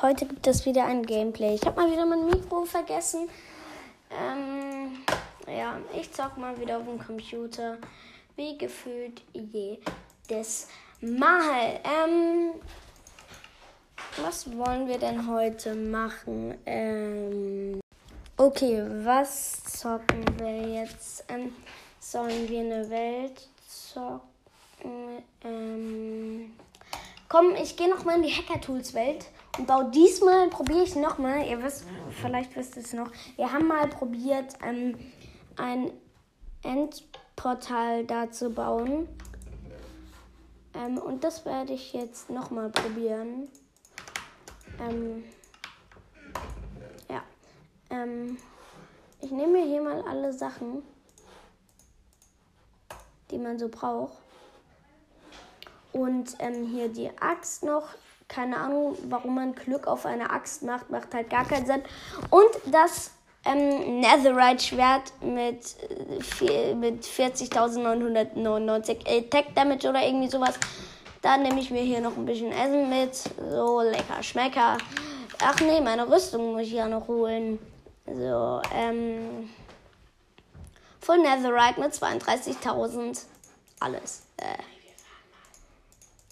Heute gibt es wieder ein Gameplay. Ich habe mal wieder mein Mikro vergessen. Ähm, ja, ich zock mal wieder auf dem Computer. Wie gefühlt jedes Mal. Ähm, was wollen wir denn heute machen? Ähm, okay, was zocken wir jetzt? Ähm, sollen wir eine Welt zocken? Ähm, komm, ich gehe noch mal in die Hacker-Tools-Welt und baue diesmal, probiere ich noch mal, ihr wisst, vielleicht wisst ihr es noch, wir haben mal probiert, ähm, ein Endportal da zu bauen. Ähm, und das werde ich jetzt noch mal probieren. Ähm, ja. Ähm, ich nehme mir hier mal alle Sachen, die man so braucht. Und ähm, hier die Axt noch. Keine Ahnung, warum man Glück auf eine Axt macht. Macht halt gar keinen Sinn. Und das ähm, Netherite-Schwert mit, äh, mit 40.999 Attack Damage oder irgendwie sowas. Dann nehme ich mir hier noch ein bisschen Essen mit. So, lecker Schmecker. Ach nee, meine Rüstung muss ich ja noch holen. So, ähm. Full Netherite mit 32.000. Alles. Äh,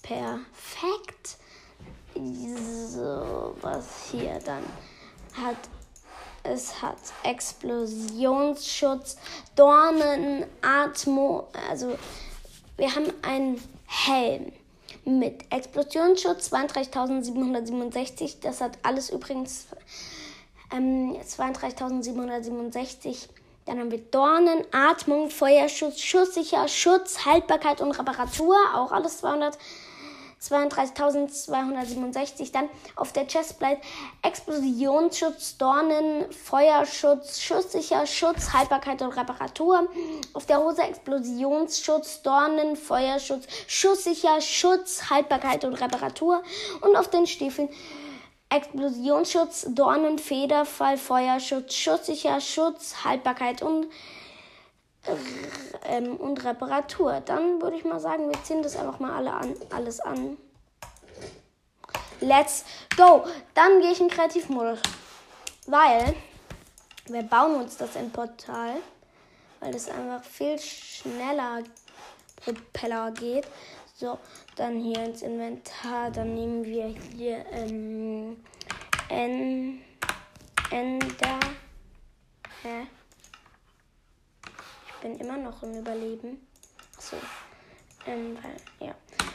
perfekt. So, was hier dann hat. Es hat Explosionsschutz, Dornen, Atmo. Also, wir haben einen Helm mit Explosionsschutz 32.767. Das hat alles übrigens ähm, 32.767. Dann haben wir Dornen, Atmung, Feuerschutz, Schusssicher, Schutz, Haltbarkeit und Reparatur. Auch alles 200. 32.267. Dann auf der Chestplate Explosionsschutz, Dornen, Feuerschutz, Schusssicher, Schutz, Haltbarkeit und Reparatur. Auf der Hose Explosionsschutz, Dornen, Feuerschutz, Schusssicher, Schutz, Haltbarkeit und Reparatur. Und auf den Stiefeln Explosionsschutz, Dornen, Federfall, Feuerschutz, Schusssicher, Schutz, Haltbarkeit und ähm, und Reparatur. Dann würde ich mal sagen, wir ziehen das einfach mal alle an, alles an. Let's go! Dann gehe ich in Kreativmodus. Weil wir bauen uns das in Portal, weil das einfach viel schneller Propeller geht. So, dann hier ins Inventar. Dann nehmen wir hier ähm, N, Ender. Hä? Bin immer noch im Überleben. So. Ähm, weil, ja.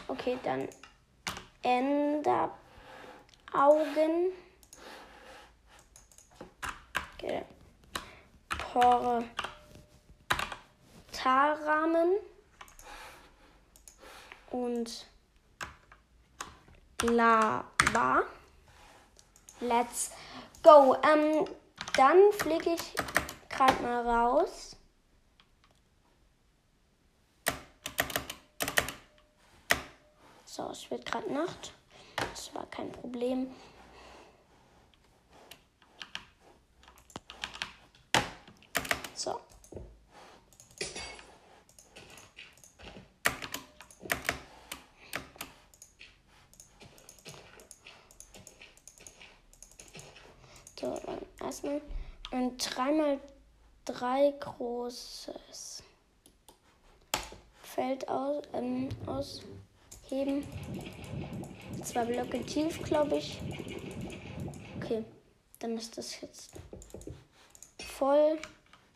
Okay, dann Ender Augen. Okay. Portalrahmen. Und Lava. Let's go. Ähm, dann fliege ich gerade mal raus. So, es wird gerade Nacht. Das war kein Problem. So. So, dann erstmal ein 3x3 großes Feld aus, ähm, ausheben. Zwei Blöcke tief, glaube ich. Okay, dann ist das jetzt voll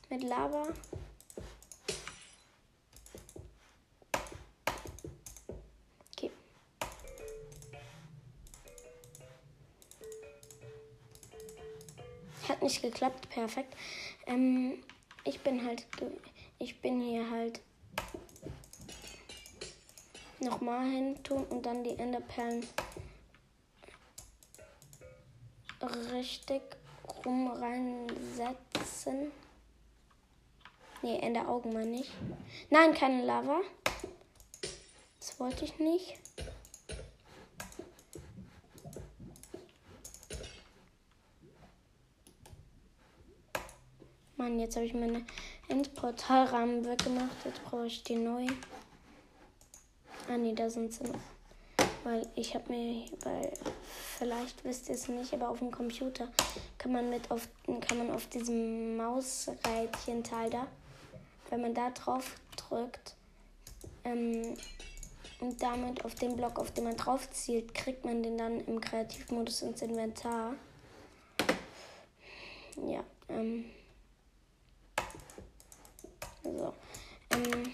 mit Lava. Hat nicht geklappt, perfekt. Ähm, ich bin halt, ich bin hier halt nochmal hin tun und dann die Enderperlen richtig rum reinsetzen. Ne, Enderaugen meine ich. Nein, keine Lava. Das wollte ich nicht. Mann, jetzt habe ich meine Endportalrahmen weggemacht. Jetzt brauche ich die neuen. Ah ne, da sind sie noch. weil ich habe mir, weil vielleicht wisst ihr es nicht, aber auf dem Computer kann man mit auf, kann man auf diesem Mausrädchen-Teil da, wenn man da drauf drückt ähm, und damit auf den Block, auf den man drauf zielt, kriegt man den dann im Kreativmodus ins Inventar. Ja, ähm, so. Ähm,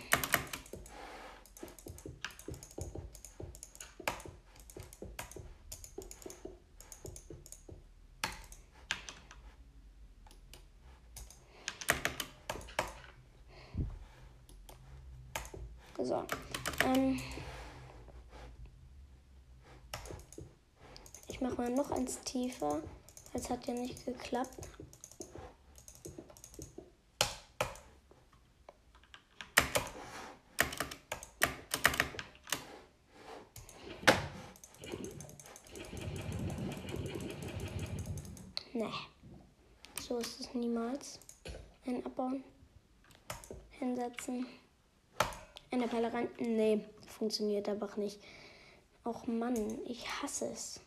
So. Ähm ich mache mal noch eins tiefer. Es hat ja nicht geklappt. Nee. So ist es niemals. Ein Abbauen. Hinsetzen. Eine Perle rein. Nee, funktioniert einfach nicht. Och Mann, ich hasse es.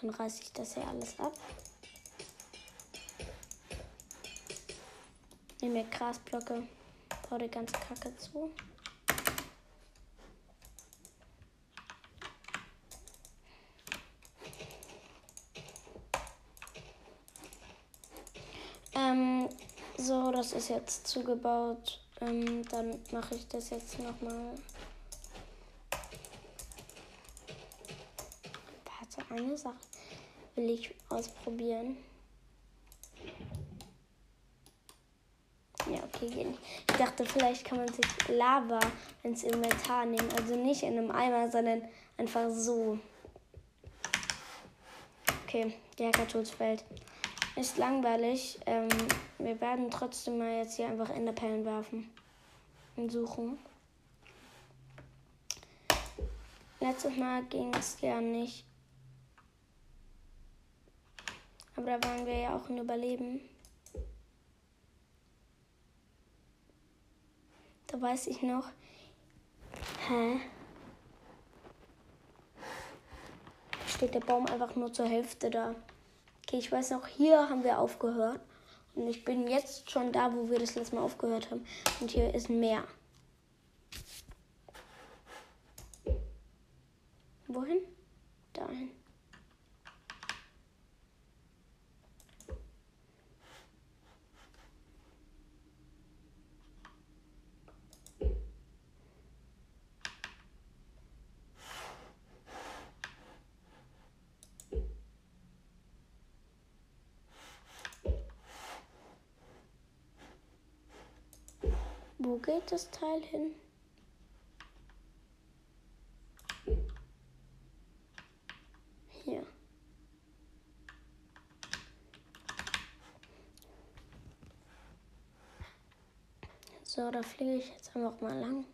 Dann reiße ich das hier alles ab. Nehme mir Grasblöcke, baue die ganze Kacke zu. Ähm, so, das ist jetzt zugebaut. Ähm, dann mache ich das jetzt nochmal. Eine Sache will ich ausprobieren. Ja, okay, geht nicht. Ich dachte, vielleicht kann man sich Lava ins Inventar nehmen. Also nicht in einem Eimer, sondern einfach so. Okay, der Kartoffelfeld ist langweilig. Ähm, wir werden trotzdem mal jetzt hier einfach Enderperlen werfen und suchen. Letztes Mal ging es ja nicht. Aber da waren wir ja auch in Überleben. Da weiß ich noch. Hä? Steht der Baum einfach nur zur Hälfte da. Okay, ich weiß noch, hier haben wir aufgehört. Und ich bin jetzt schon da, wo wir das letzte Mal aufgehört haben. Und hier ist ein Meer. Wohin? Dahin. Wo geht das Teil hin? Hier. So, da fliege ich jetzt einfach mal lang.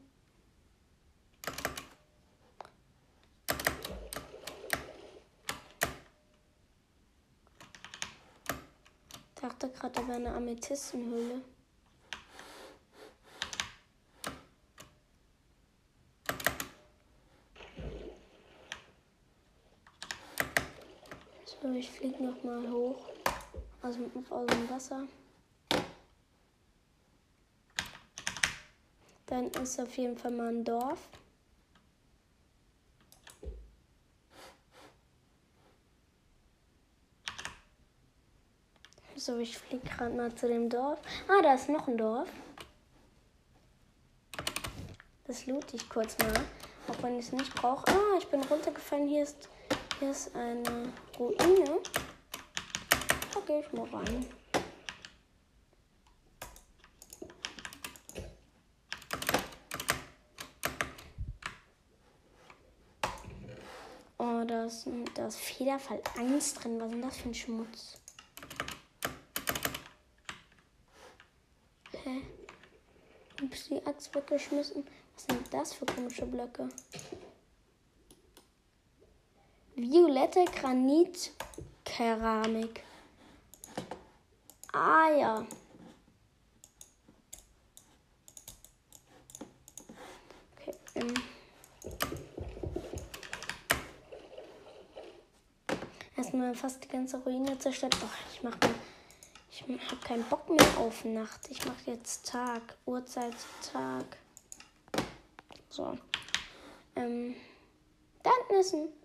Ich dachte gerade, da wäre eine Amethystenhöhle. So, ich fliege noch mal hoch aus dem, aus dem Wasser. Dann ist auf jeden Fall mal ein Dorf. So, ich fliege gerade mal zu dem Dorf. Ah, da ist noch ein Dorf. Das loot ich kurz mal, auch wenn ich es nicht brauche. Ah, ich bin runtergefallen. Hier ist hier ist eine Ruine. Da gehe ich mal rein. Oh, da ist, da ist Federfall 1 drin. Was ist denn das für ein Schmutz? Hä? Ups, die Axt weggeschmissen. Was sind das für komische Blöcke? Violette Granitkeramik. Ah ja. Okay. Ähm. Erstmal fast die ganze Ruine zerstört. Oh, ich mach mal. Ich habe keinen Bock mehr auf Nacht. Ich mache jetzt Tag. Uhrzeit Tag. So. Ähm, da hinten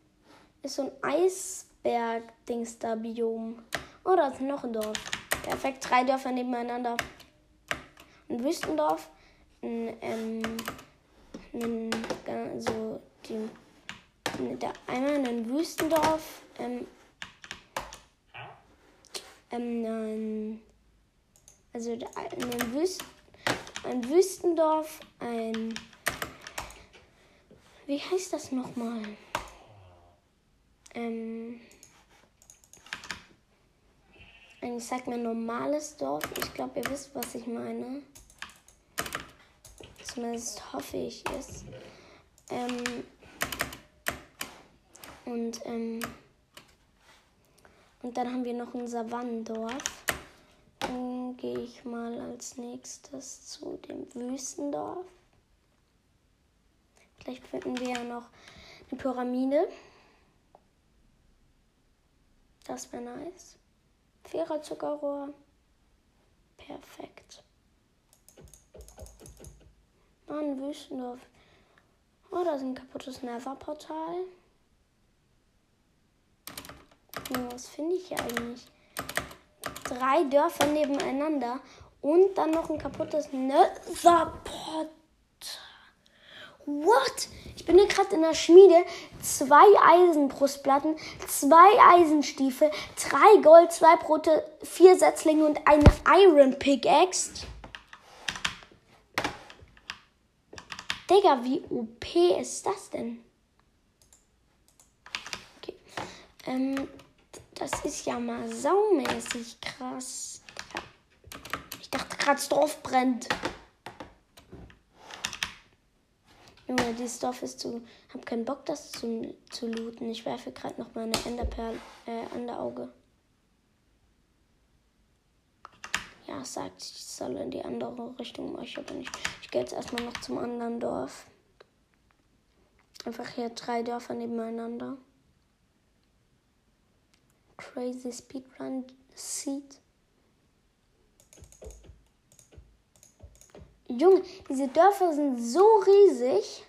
ist, so ein Eisberg-Dings da Biom. Oh, da ist noch ein Dorf. Perfekt, drei Dörfer nebeneinander. Ein Wüstendorf, ein, ähm, ein, so die, da einmal ein Wüstendorf, ähm, ähm, ein, also ein, Wüst, ein Wüstendorf, ein, wie heißt das nochmal? Ähm, ich sag mir normales Dorf. Ich glaube, ihr wisst, was ich meine. Zumindest hoffe ich es. Ähm, und, ähm, und dann haben wir noch ein Savannendorf. Dann gehe ich mal als nächstes zu dem Wüstendorf. Vielleicht finden wir ja noch eine Pyramide. Das wäre nice. Vierer Zuckerrohr. Perfekt. Mann, Wüstendorf. Oh, da ist ein kaputtes Nether-Portal. Ja, was finde ich hier eigentlich? Drei Dörfer nebeneinander und dann noch ein kaputtes Nether-Portal. What? Bin hier gerade in der Schmiede. Zwei Eisenbrustplatten, zwei Eisenstiefel, drei Gold, zwei Brote, vier Setzlinge und eine Iron Pickaxe. Digga, wie OP ist das denn? Okay. Ähm, das ist ja mal saumäßig krass. Ich dachte gerade, das Dorf brennt. Junge, dieses Dorf ist zu. Hab keinen Bock, das zu, zu looten. Ich werfe gerade noch meine Enderperle äh, an der Auge. Ja, sagt, ich soll in die andere Richtung, ich aber nicht. Ich gehe jetzt erstmal noch zum anderen Dorf. Einfach hier drei Dörfer nebeneinander. Crazy Speedrun Seed. Junge, diese Dörfer sind so riesig.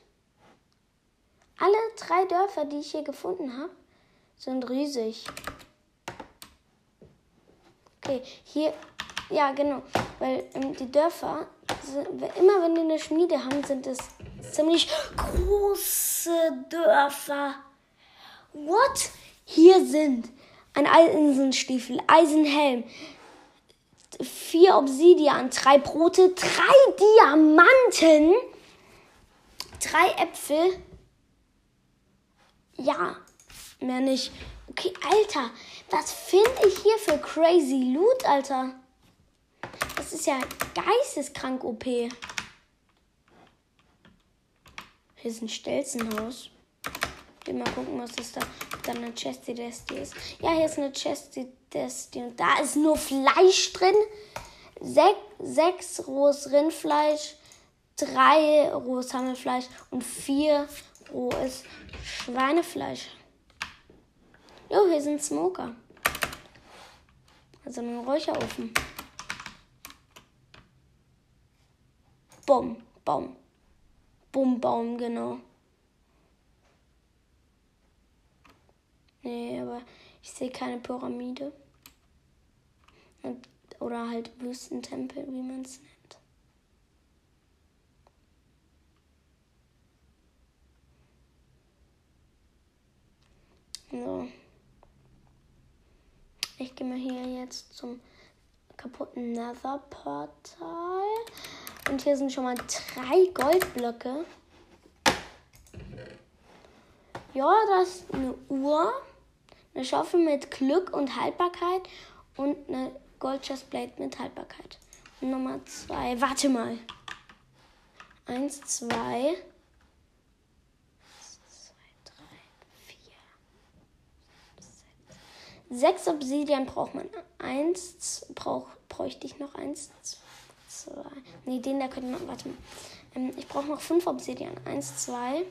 Alle drei Dörfer, die ich hier gefunden habe, sind riesig. Okay, hier, ja genau, weil ähm, die Dörfer, sind, immer wenn die eine Schmiede haben, sind es ziemlich große Dörfer. What? Hier sind ein Eisenstiefel, Eisenhelm, vier Obsidian, drei Brote, drei Diamanten, drei Äpfel. Ja, mehr nicht. Okay, Alter, was finde ich hier für crazy Loot, Alter? Das ist ja geisteskrank OP. Hier ist ein Stelzenhaus. Will mal gucken, was ist da. Ob da eine Chesty Desty ist. Ja, hier ist eine Chesty Und da ist nur Fleisch drin. Sech, sechs rohes Rindfleisch. Drei rohes Hammelfleisch. Und vier rohes Schweinefleisch. Jo, hier sind Smoker. Also ein Räucherofen. Bom, Baum. Bum, Baum, genau. Nee, aber ich sehe keine Pyramide. Oder halt Wüstentempel, wie man es nennt. So. Ich gehe mal hier jetzt zum kaputten Nether-Portal. Und hier sind schon mal drei Goldblöcke. Ja, das ist eine Uhr, eine Schaufel mit Glück und Haltbarkeit und eine Goldchestplate mit Haltbarkeit. Und Nummer zwei, warte mal. Eins, zwei. Sechs Obsidian braucht man. Eins brauch, bräuchte ich noch. Eins, zwei. Nee, den da könnte man. Warte mal. Ähm, ich brauche noch fünf Obsidian. Eins, zwei,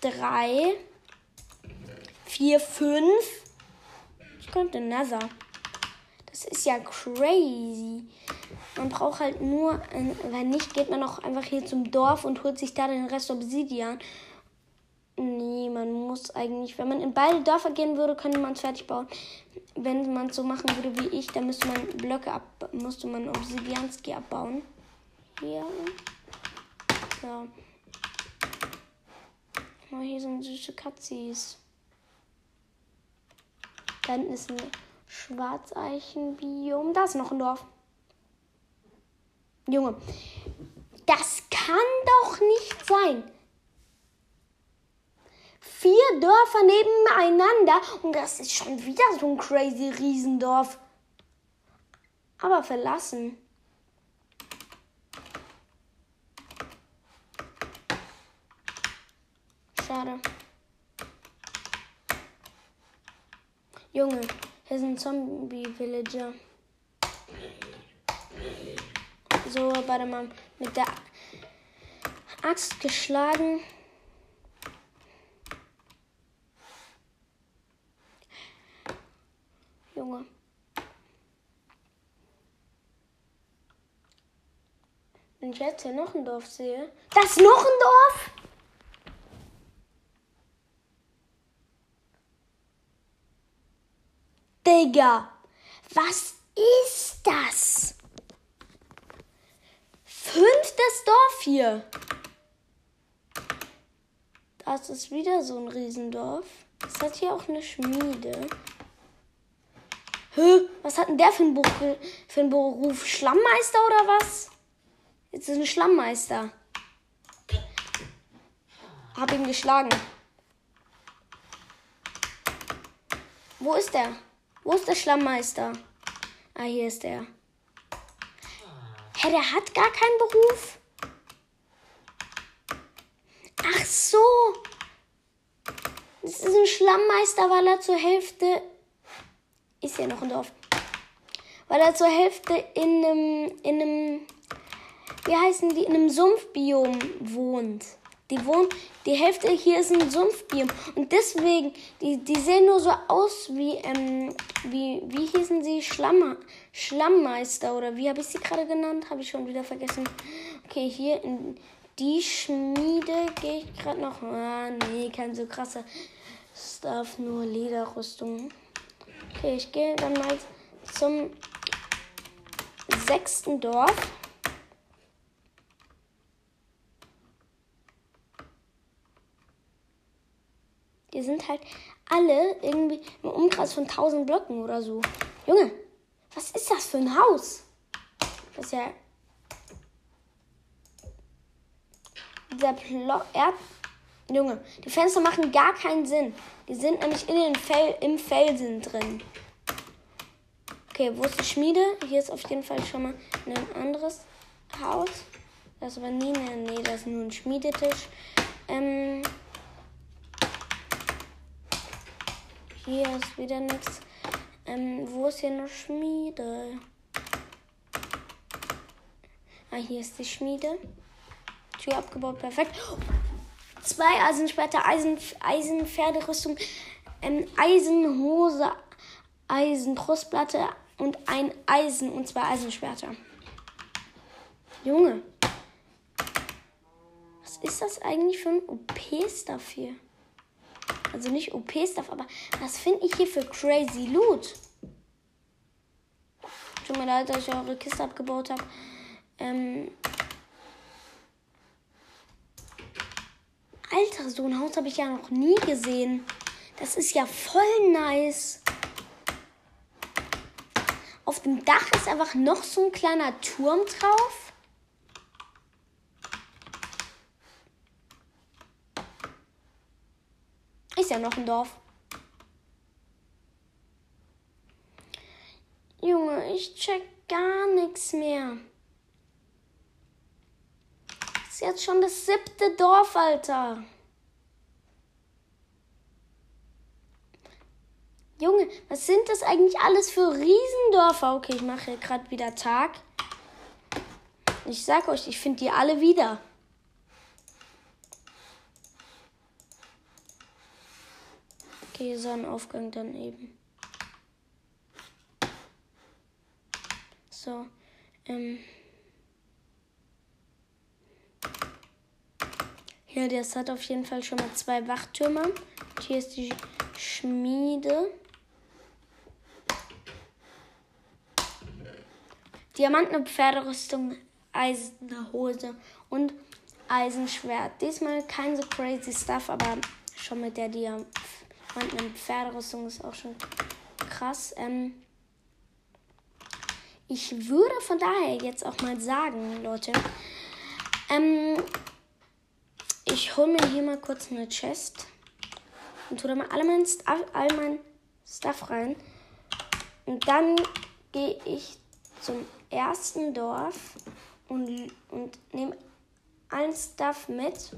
drei, vier, fünf. Ich könnte Nether. Das ist ja crazy. Man braucht halt nur, wenn nicht, geht man auch einfach hier zum Dorf und holt sich da den Rest Obsidian. Nee, man muss eigentlich, wenn man in beide Dörfer gehen würde, könnte man es fertig bauen. Wenn man es so machen würde wie ich, dann müsste man Blöcke ab, musste man Obsidianski abbauen. Hier. So. Oh, hier sind süße Katzis. Da hinten ist ein Schwarzeichenbiom. Da ist noch ein Dorf. Junge, das kann doch nicht sein. Vier Dörfer nebeneinander und das ist schon wieder so ein crazy Riesendorf. Aber verlassen. Schade. Junge, hier sind Zombie-Villager. So, warte mal. Mit der Axt geschlagen. Junge. Wenn ich jetzt hier noch ein Dorf sehe. Das ist noch ein Dorf? Digga, was ist das? Fünftes Dorf hier. Das ist wieder so ein Riesendorf. Es hat hier auch eine Schmiede. Hä? Was hat denn der für einen, Buch, für einen Beruf? Schlammmeister oder was? Jetzt ist ein Schlammmeister. Hab ihn geschlagen. Wo ist der? Wo ist der Schlammmeister? Ah, hier ist er. Hä, der hat gar keinen Beruf? Ach so. Das ist ein Schlammmeister, weil er zur Hälfte. Ist ja noch ein Dorf. Weil er zur Hälfte in einem. In einem. Wie heißen die? In einem Sumpfbiom wohnt. Die wohnen, die Hälfte hier ist ein Sumpfbiom. Und deswegen, die, die sehen nur so aus wie, ähm, wie, wie hießen sie? Schlamm, Schlammmeister oder wie habe ich sie gerade genannt? Habe ich schon wieder vergessen. Okay, hier in die Schmiede gehe ich gerade noch. Ah, nee, kein so krasser Stuff, nur Lederrüstung. Okay, ich gehe dann mal zum sechsten Dorf. Die sind halt alle irgendwie im Umkreis von 1000 Blöcken oder so. Junge, was ist das für ein Haus? Das ist ja. Der Plo Erd. Junge, die Fenster machen gar keinen Sinn. Die sind nämlich in den Fel im Felsen drin. Okay, wo ist die Schmiede? Hier ist auf jeden Fall schon mal ein anderes Haus. Das aber nie, nee, nee, das ist nur ein Schmiedetisch. Ähm, Hier ist wieder nichts. Ähm, wo ist hier eine Schmiede? Ah, hier ist die Schmiede. Tür abgebaut, perfekt. Zwei Eisenschwerter, Eisen, Eisenpferderüstung, ähm, Eisenhose, Eisenbrustplatte und ein Eisen und zwei Eisenschwerter. Junge. Was ist das eigentlich für ein OP-Stuff hier? Also nicht OP-Stuff, aber was finde ich hier für crazy Loot? Tut mir leid, dass ich eure Kiste abgebaut habe. Ähm Alter, so ein Haus habe ich ja noch nie gesehen. Das ist ja voll nice. Auf dem Dach ist einfach noch so ein kleiner Turm drauf. Ist ja noch ein Dorf. Junge, ich check gar nichts mehr. Ist jetzt schon das siebte Dorf, Alter. Junge, was sind das eigentlich alles für Riesendörfer? Okay, ich mache gerade wieder Tag. Ich sag euch, ich finde die alle wieder. Okay, Sonnenaufgang ein Aufgang daneben. So, ähm. Hier, ja, das hat auf jeden Fall schon mal zwei Wachtürme. Und hier ist die Schmiede. Diamanten- und Pferderüstung, eiserne Hose und Eisenschwert. Diesmal kein so crazy Stuff, aber schon mit der Diamanten und Pferderüstung ist auch schon krass. Ähm ich würde von daher jetzt auch mal sagen, Leute, ähm, ich hole mir hier mal kurz eine Chest und tue da mal all mein, Stuff, all mein Stuff rein. Und dann gehe ich zum ersten Dorf und, und nehme allen Stuff mit.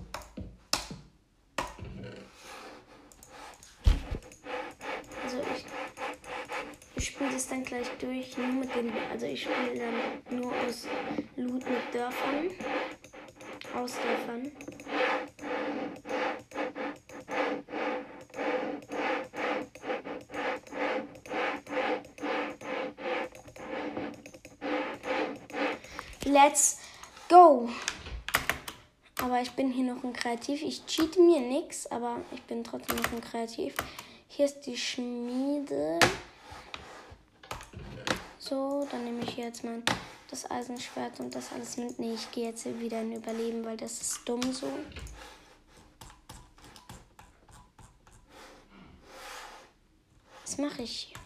Also ich, ich spiele das dann gleich durch, nur mit den, also ich spiele dann nur aus Loot mit Dörfern, aus Dörfern. Let's go! Aber ich bin hier noch ein Kreativ. Ich cheate mir nichts, aber ich bin trotzdem noch ein Kreativ. Hier ist die Schmiede. So, dann nehme ich hier jetzt mal das Eisenschwert und das alles mit. Nee, ich gehe jetzt wieder in Überleben, weil das ist dumm so. Was mache ich hier?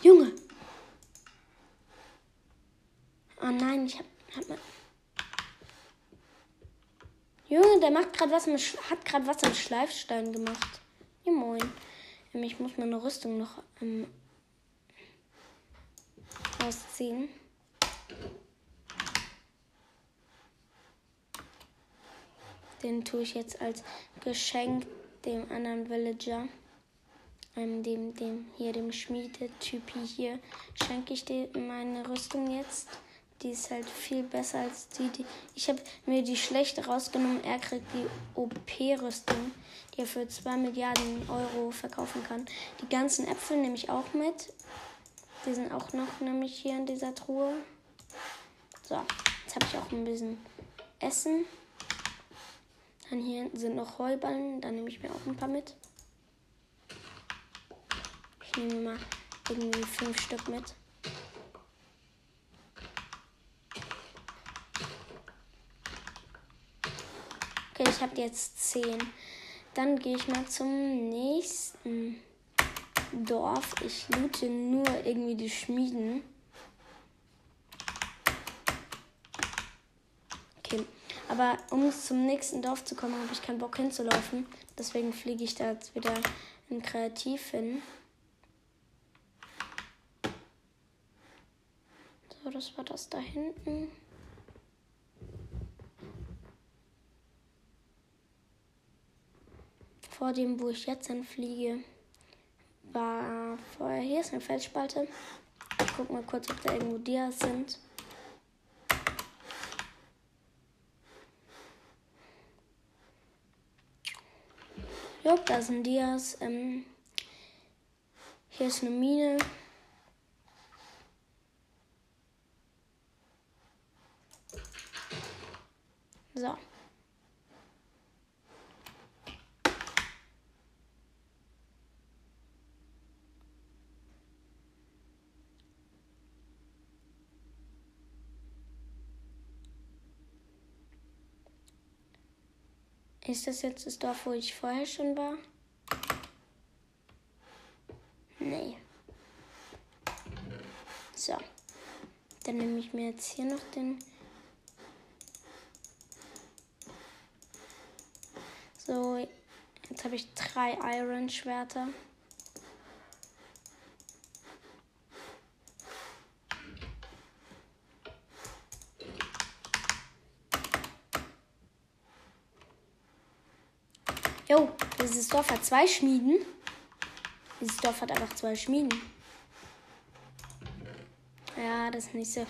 Junge! Oh nein, ich hab, hab mal. Junge, der macht gerade was mit, hat gerade was mit Schleifstein gemacht. Ja, moin. Ähm, ich muss meine Rüstung noch ähm, ausziehen. Den tue ich jetzt als Geschenk dem anderen Villager ähm, dem, dem hier, dem Schmiedetypi hier, schenke ich dir meine Rüstung jetzt. Die ist halt viel besser als die, die. Ich habe mir die schlechte rausgenommen. Er kriegt die OP-Rüstung, die er für 2 Milliarden Euro verkaufen kann. Die ganzen Äpfel nehme ich auch mit. Die sind auch noch nämlich hier in dieser Truhe. So, jetzt habe ich auch ein bisschen Essen. Dann hier sind noch Heuballen, da nehme ich mir auch ein paar mit. Ich nehme mal irgendwie fünf Stück mit. Okay, ich habe jetzt zehn. Dann gehe ich mal zum nächsten Dorf. Ich loote nur irgendwie die Schmieden. Okay, aber um zum nächsten Dorf zu kommen, habe ich keinen Bock hinzulaufen. Deswegen fliege ich da jetzt wieder in Kreativ hin. So, das war das da hinten. Vor dem, wo ich jetzt hinfliege, war vorher. Hier ist eine Felsspalte. Ich guck mal kurz, ob da irgendwo Dias sind. Jo, da sind Dias. Ähm, hier ist eine Mine. So. Ist das jetzt das Dorf, wo ich vorher schon war? Nee. So. Dann nehme ich mir jetzt hier noch den So, jetzt habe ich drei Iron Jo, dieses Dorf hat zwei Schmieden. Dieses Dorf hat einfach zwei Schmieden. Ja, das ist nicht so.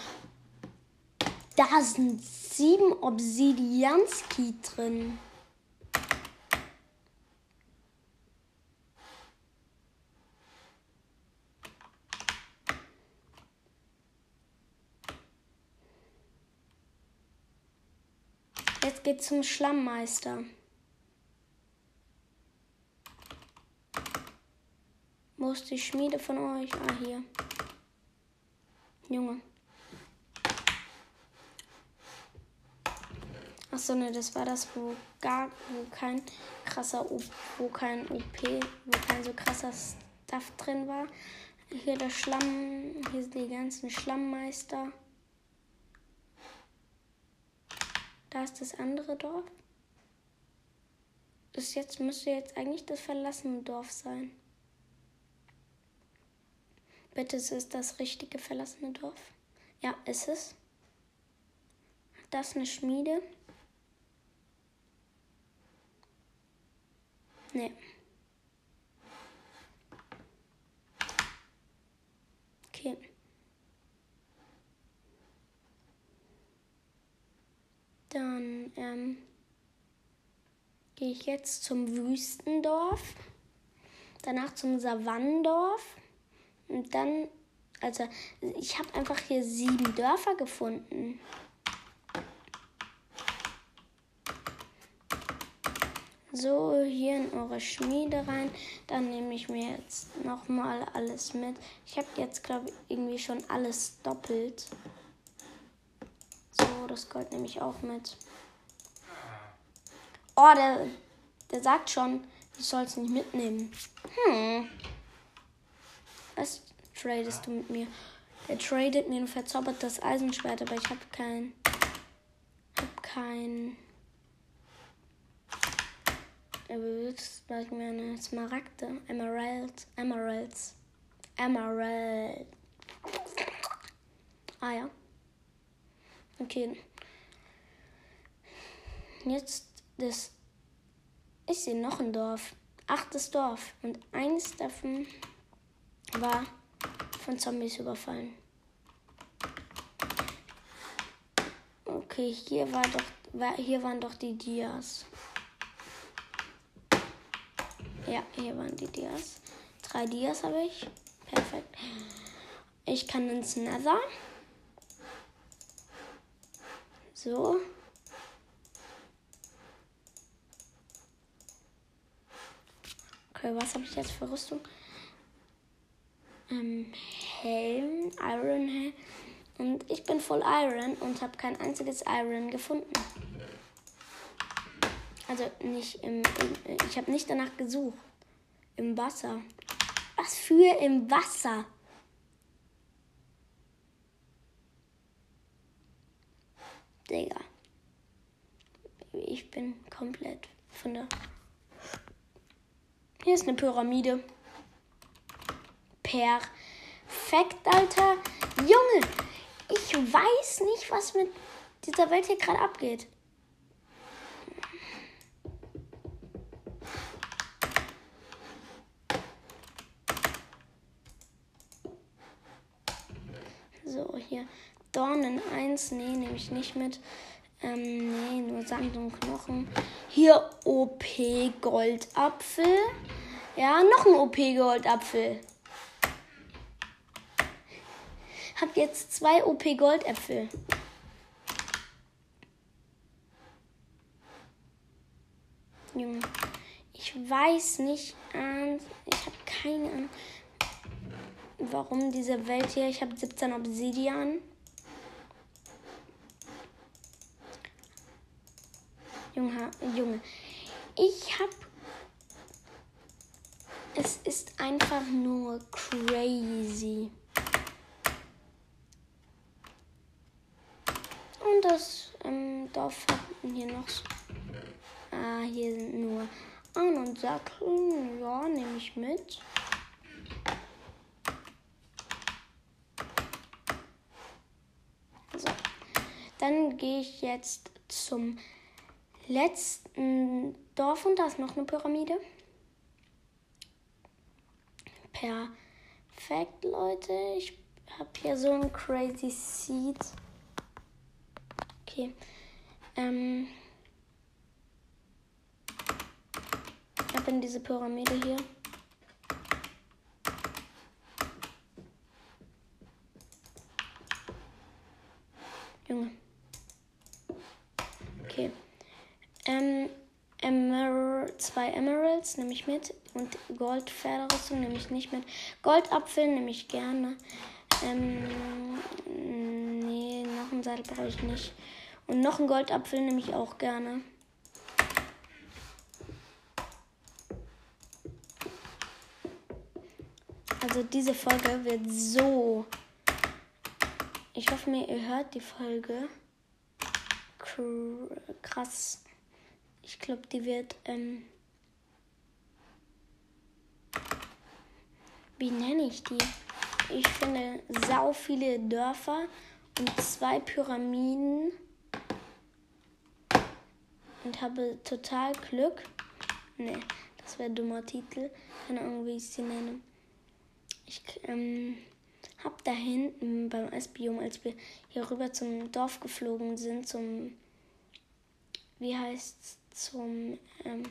Da sind sieben Obsidianski drin. Jetzt geht's zum Schlammmeister. Ist die Schmiede von euch? Ah, hier. Junge. Achso, ne, das war das, wo gar, wo kein krasser, wo kein OP, wo kein so krasser Stuff drin war. Hier der Schlamm, hier sind die ganzen Schlammmeister. Da ist das andere Dorf. Das jetzt müsste jetzt eigentlich das verlassene Dorf sein. Bitte, ist es das richtige verlassene Dorf? Ja, ist es. Das ist eine Schmiede. Nee. Okay. Dann ähm, gehe ich jetzt zum Wüstendorf, danach zum Savannendorf und dann, also ich habe einfach hier sieben Dörfer gefunden. So, hier in eure Schmiede rein. Dann nehme ich mir jetzt nochmal alles mit. Ich habe jetzt, glaube ich, irgendwie schon alles doppelt. So, das Gold nehme ich auch mit. Oh, der, der sagt schon, ich soll es nicht mitnehmen. Hm. Was tradest du mit mir? Der tradet mir ein verzaubertes Eisenschwert, aber ich habe kein. Hab kein. Er benutzt gleich mir eine Smaragde. Emerald. Emeralds. Emerald. Ah ja. Okay. Jetzt das. Ich sehe noch ein Dorf. Achtes Dorf. Und eins davon war von Zombies überfallen. Okay, hier war doch, hier waren doch die Dias. Ja, hier waren die Dias. Drei Dias habe ich. Perfekt. Ich kann ins Nether. So. Okay, was habe ich jetzt für Rüstung? Ähm, Helm, Iron Helm. Und ich bin voll Iron und habe kein einziges Iron gefunden. Also nicht im, im ich habe nicht danach gesucht. Im Wasser. Was für im Wasser? Digga. Ich bin komplett von der. Hier ist eine Pyramide. Perfekt, Alter. Junge, ich weiß nicht, was mit dieser Welt hier gerade abgeht. So, hier. Dornen 1. Nee, nehme ich nicht mit. Ähm, nee, nur Sand und Knochen. Hier OP Goldapfel. Ja, noch ein OP Goldapfel. Hab jetzt zwei OP Goldäpfel. Junge, ich weiß nicht, ich habe keine Ahnung warum diese Welt hier. Ich habe 17 Obsidian. Junge, Junge. Ich habe. Es ist einfach nur crazy. Das ähm, Dorf hat hier noch. Ah, hier sind nur Ahn und Sackeln. Ja, nehme ich mit. Dann gehe ich jetzt zum letzten Dorf und da ist noch eine Pyramide. Perfekt, Leute. Ich habe hier so ein crazy Seed. Okay. Ähm. Ich habe in diese Pyramide hier. Junge. Okay. Ähm, Emer zwei Emeralds nehme ich mit und Goldpferderüstung nehme ich nicht mit. Goldapfel nehme ich gerne. Ähm, nee, Sattel brauche ich nicht. Und noch einen Goldapfel nehme ich auch gerne. Also diese Folge wird so. Ich hoffe mir, ihr hört die Folge. Krass. Ich glaube, die wird. Ähm wie nenne ich die? Ich finde sau viele Dörfer und zwei Pyramiden und habe total Glück. Ne, das wäre dummer Titel. Keine Ahnung, wie ich sie nenne. Ich ähm, habe da hinten beim Eisbiom, als wir hier rüber zum Dorf geflogen sind, zum, wie heißt's, zum, ähm,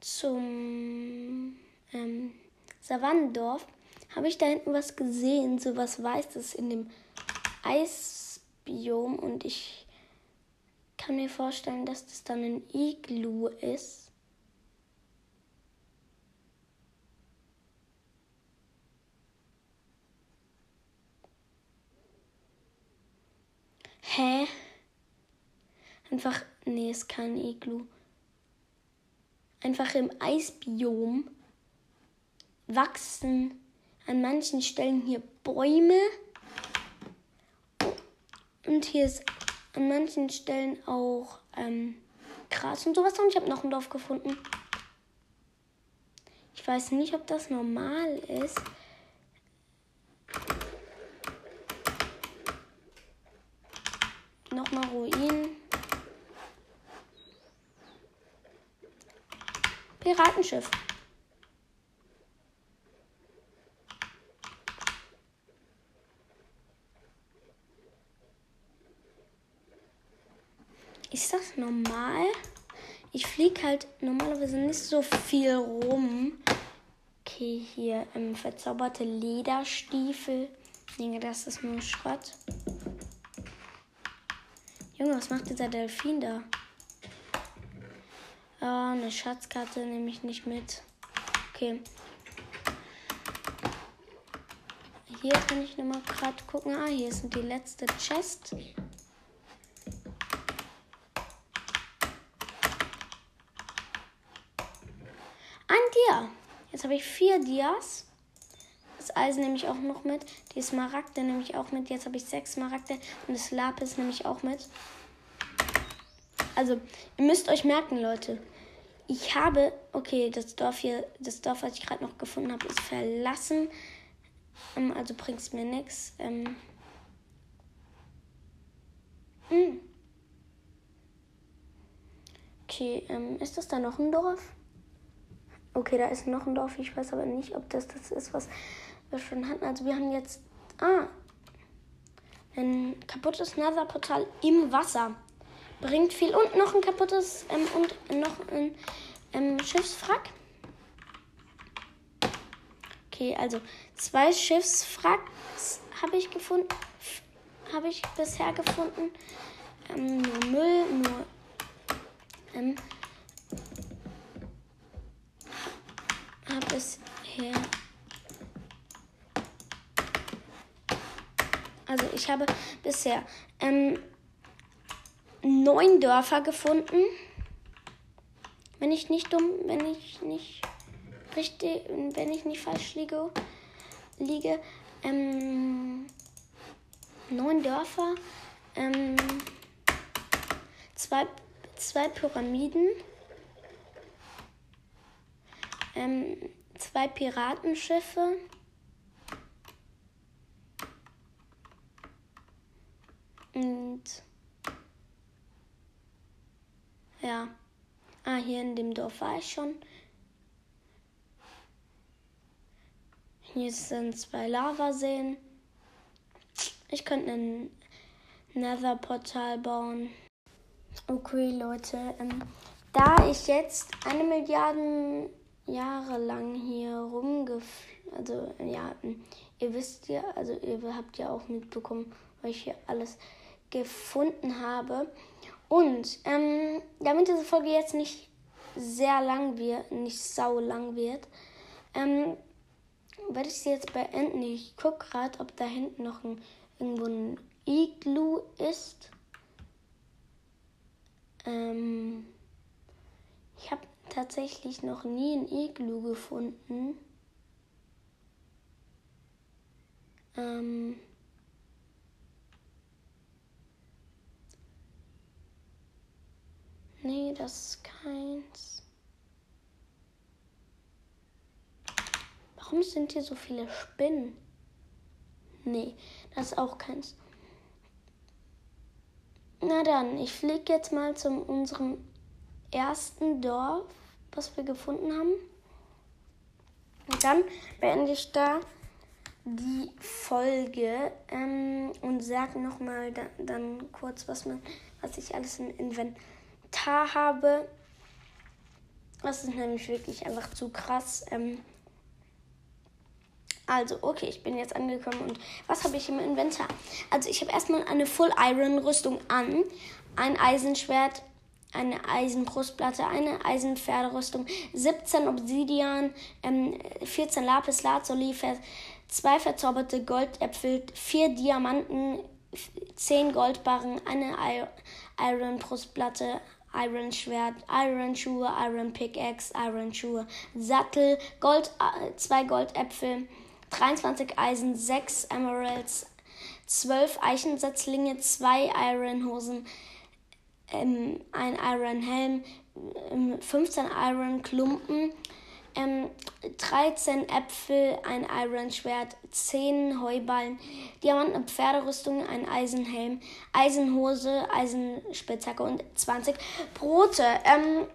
zum ähm, Savannendorf, habe ich da hinten was gesehen, so was Weißes in dem Eisbiom und ich kann mir vorstellen, dass das dann ein Iglu ist. Hä? Einfach, nee, ist kein Iglu. Einfach im Eisbiom wachsen an manchen Stellen hier Bäume. Und hier ist an manchen Stellen auch ähm, Gras und sowas. Und ich habe noch ein Dorf gefunden. Ich weiß nicht, ob das normal ist. Nochmal Ruinen. Piratenschiff. Ist das normal? Ich fliege halt normalerweise nicht so viel rum. Okay, hier ähm, verzauberte Lederstiefel. Ich denke, das ist nur Schrott. Junge, was macht dieser Delfin da? Ah, eine Schatzkarte nehme ich nicht mit. Okay. Hier kann ich nochmal gerade gucken. Ah, hier ist die letzte Chest. Ein Dia. Jetzt habe ich vier Dias. Das Eisen nehme ich auch noch mit. Die Smaragde nehme ich auch mit. Jetzt habe ich sechs Smaragde. Und das Lapis nehme ich auch mit. Also, ihr müsst euch merken, Leute. Ich habe, okay, das Dorf hier, das Dorf, was ich gerade noch gefunden habe, ist verlassen. Ähm, also bringt es mir nichts. Ähm, hm. okay, ähm, ist das da noch ein Dorf? Okay, da ist noch ein Dorf. Ich weiß aber nicht, ob das das ist, was wir schon hatten. Also wir haben jetzt, ah, ein kaputtes Nether-Portal im Wasser bringt viel. Und noch ein kaputtes ähm, und noch ein ähm, Schiffswrack. Okay, also zwei Schiffswracks habe ich gefunden. Habe ich bisher gefunden. Ähm, nur Müll, nur ähm, habe es her. Also ich habe bisher ähm, neun Dörfer gefunden. Wenn ich nicht dumm, wenn ich nicht richtig, wenn ich nicht falsch liege, liege ähm, neun Dörfer, ähm, zwei, zwei Pyramiden, ähm, zwei Piratenschiffe. Und ja. Ah, hier in dem Dorf war ich schon. Hier sind zwei Lavaseen. Ich könnte ein Nether-Portal bauen. Okay, Leute. Ähm, da ich jetzt eine Milliarde Jahre lang hier rumgeflogen, also ja, ihr wisst ja, also ihr habt ja auch mitbekommen, weil ich hier alles gefunden habe. Und ähm, damit diese Folge jetzt nicht sehr lang wird, nicht sau lang wird, ähm, werde ich sie jetzt beenden. Ich gucke gerade, ob da hinten noch ein, irgendwo ein Iglu ist. Ähm, ich habe tatsächlich noch nie ein Iglu gefunden. Ähm, nee, das ist keins. Warum sind hier so viele Spinnen? Nee, das ist auch keins. Na dann, ich fliege jetzt mal zu unserem ersten Dorf, was wir gefunden haben. Und dann beende ich da die Folge ähm, und sage nochmal da, dann kurz, was, man, was ich alles im Inventar habe. Das ist nämlich wirklich einfach zu krass. Ähm, also, okay, ich bin jetzt angekommen und was habe ich im Inventar? Also, ich habe erstmal eine Full Iron Rüstung an, ein Eisenschwert, eine Eisenbrustplatte, eine Eisenpferderüstung, 17 Obsidian, ähm, 14 Lapis Lazuli, zwei verzauberte Goldäpfel, vier Diamanten, 10 Goldbarren, eine Iron Brustplatte, Iron Schwert, Iron Schuhe, Iron Pickaxe, Iron Schuhe, Sattel, Gold, zwei Goldäpfel, 23 Eisen, 6 Emeralds, 12 Eichensetzlinge, 2 Ironhosen, ähm, ein Iron Helm, ähm, 15 Iron Klumpen, ähm, 13 Äpfel, ein Iron Schwert, 10 Heuballen, Diamanten Pferderüstung, ein Eisenhelm, Eisenhose, Eisenspitzhacke und 20 Brote. Ähm,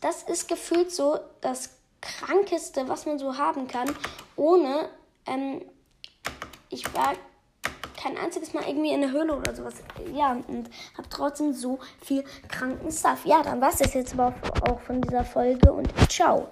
das ist gefühlt so das krankeste, was man so haben kann, ohne, ähm, ich war kein einziges Mal irgendwie in der Höhle oder sowas. Ja, und habe trotzdem so viel kranken Stuff. Ja, dann war es jetzt aber auch von dieser Folge und ciao.